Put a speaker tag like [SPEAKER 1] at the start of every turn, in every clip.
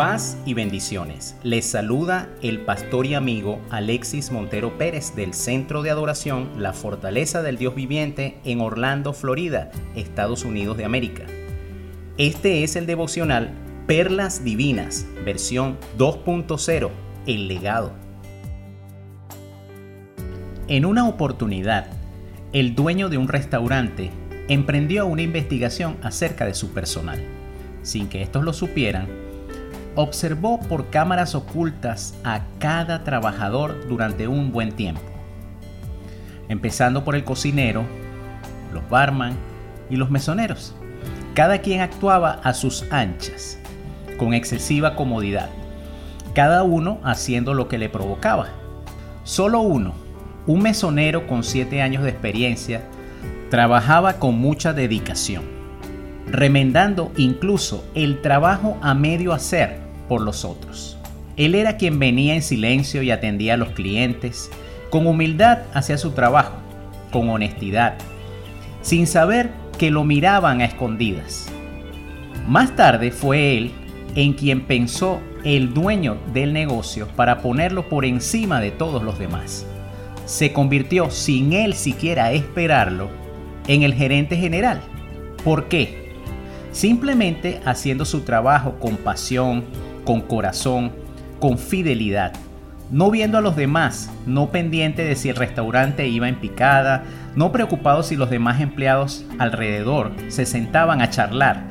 [SPEAKER 1] Paz y bendiciones. Les saluda el pastor y amigo Alexis Montero Pérez del Centro de Adoración La Fortaleza del Dios Viviente en Orlando, Florida, Estados Unidos de América. Este es el devocional Perlas Divinas, versión 2.0, El legado. En una oportunidad, el dueño de un restaurante emprendió una investigación acerca de su personal. Sin que estos lo supieran, observó por cámaras ocultas a cada trabajador durante un buen tiempo, empezando por el cocinero, los barman y los mesoneros. Cada quien actuaba a sus anchas, con excesiva comodidad, cada uno haciendo lo que le provocaba. Solo uno, un mesonero con 7 años de experiencia, trabajaba con mucha dedicación, remendando incluso el trabajo a medio hacer por los otros. Él era quien venía en silencio y atendía a los clientes, con humildad hacia su trabajo, con honestidad, sin saber que lo miraban a escondidas. Más tarde fue él en quien pensó el dueño del negocio para ponerlo por encima de todos los demás. Se convirtió, sin él siquiera esperarlo, en el gerente general. ¿Por qué? Simplemente haciendo su trabajo con pasión, con corazón, con fidelidad, no viendo a los demás, no pendiente de si el restaurante iba en picada, no preocupado si los demás empleados alrededor se sentaban a charlar.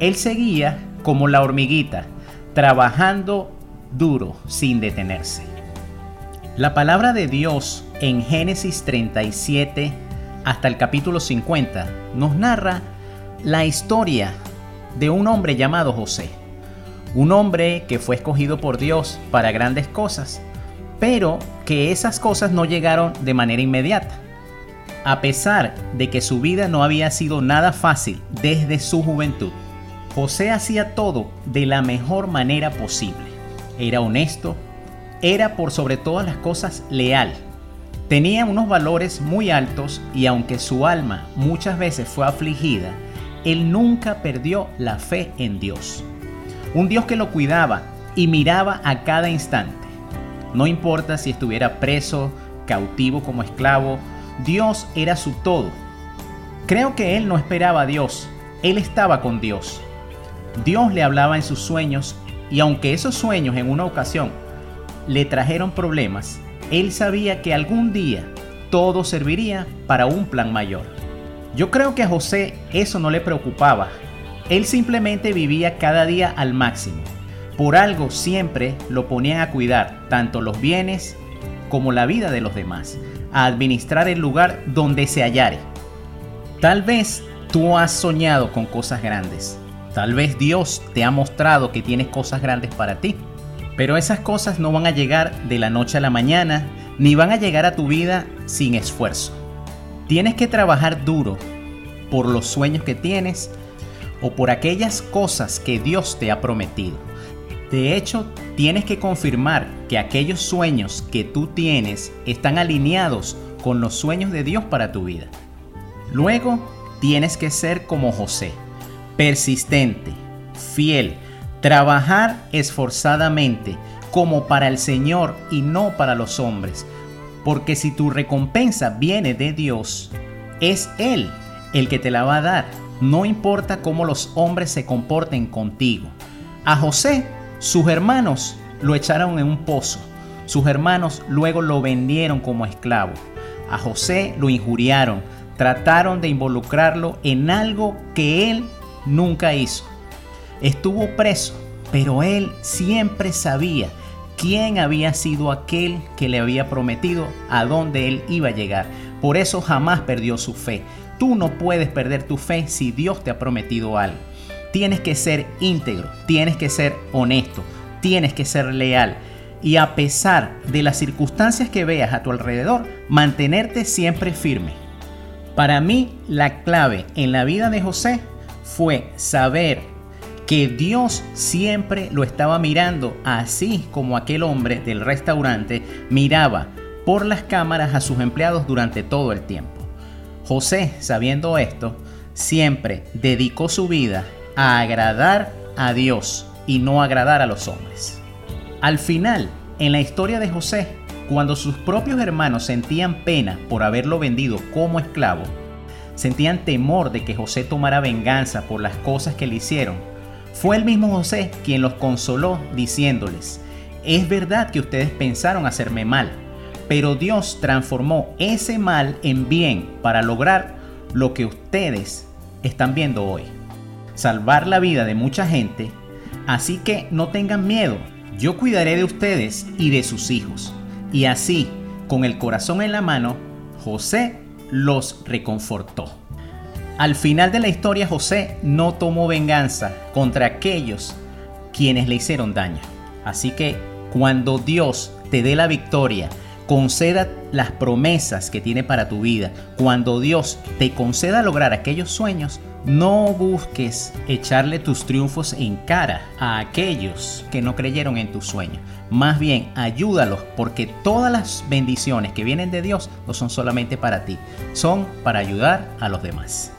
[SPEAKER 1] Él seguía como la hormiguita, trabajando duro sin detenerse. La palabra de Dios en Génesis 37 hasta el capítulo 50 nos narra la historia de un hombre llamado José un hombre que fue escogido por Dios para grandes cosas, pero que esas cosas no llegaron de manera inmediata. A pesar de que su vida no había sido nada fácil desde su juventud, José hacía todo de la mejor manera posible. Era honesto, era por sobre todas las cosas leal. Tenía unos valores muy altos y aunque su alma muchas veces fue afligida, él nunca perdió la fe en Dios. Un Dios que lo cuidaba y miraba a cada instante. No importa si estuviera preso, cautivo como esclavo, Dios era su todo. Creo que él no esperaba a Dios, él estaba con Dios. Dios le hablaba en sus sueños y aunque esos sueños en una ocasión le trajeron problemas, él sabía que algún día todo serviría para un plan mayor. Yo creo que a José eso no le preocupaba él simplemente vivía cada día al máximo. Por algo siempre lo ponían a cuidar tanto los bienes como la vida de los demás, a administrar el lugar donde se hallare. Tal vez tú has soñado con cosas grandes. Tal vez Dios te ha mostrado que tienes cosas grandes para ti. Pero esas cosas no van a llegar de la noche a la mañana, ni van a llegar a tu vida sin esfuerzo. Tienes que trabajar duro por los sueños que tienes, o por aquellas cosas que Dios te ha prometido. De hecho, tienes que confirmar que aquellos sueños que tú tienes están alineados con los sueños de Dios para tu vida. Luego, tienes que ser como José, persistente, fiel, trabajar esforzadamente como para el Señor y no para los hombres. Porque si tu recompensa viene de Dios, es Él el que te la va a dar no importa cómo los hombres se comporten contigo. A José, sus hermanos lo echaron en un pozo. Sus hermanos luego lo vendieron como esclavo. A José lo injuriaron, trataron de involucrarlo en algo que él nunca hizo. Estuvo preso, pero él siempre sabía quién había sido aquel que le había prometido a dónde él iba a llegar. Por eso jamás perdió su fe. Tú no puedes perder tu fe si Dios te ha prometido algo. Tienes que ser íntegro, tienes que ser honesto, tienes que ser leal y a pesar de las circunstancias que veas a tu alrededor, mantenerte siempre firme. Para mí, la clave en la vida de José fue saber que Dios siempre lo estaba mirando, así como aquel hombre del restaurante miraba por las cámaras a sus empleados durante todo el tiempo. José, sabiendo esto, siempre dedicó su vida a agradar a Dios y no agradar a los hombres. Al final, en la historia de José, cuando sus propios hermanos sentían pena por haberlo vendido como esclavo, sentían temor de que José tomara venganza por las cosas que le hicieron, fue el mismo José quien los consoló diciéndoles, es verdad que ustedes pensaron hacerme mal, pero Dios transformó ese mal en bien para lograr lo que ustedes están viendo hoy. Salvar la vida de mucha gente, así que no tengan miedo, yo cuidaré de ustedes y de sus hijos. Y así, con el corazón en la mano, José los reconfortó. Al final de la historia José no tomó venganza contra aquellos quienes le hicieron daño. Así que cuando Dios te dé la victoria, conceda las promesas que tiene para tu vida, cuando Dios te conceda lograr aquellos sueños, no busques echarle tus triunfos en cara a aquellos que no creyeron en tus sueños. Más bien, ayúdalos porque todas las bendiciones que vienen de Dios no son solamente para ti, son para ayudar a los demás.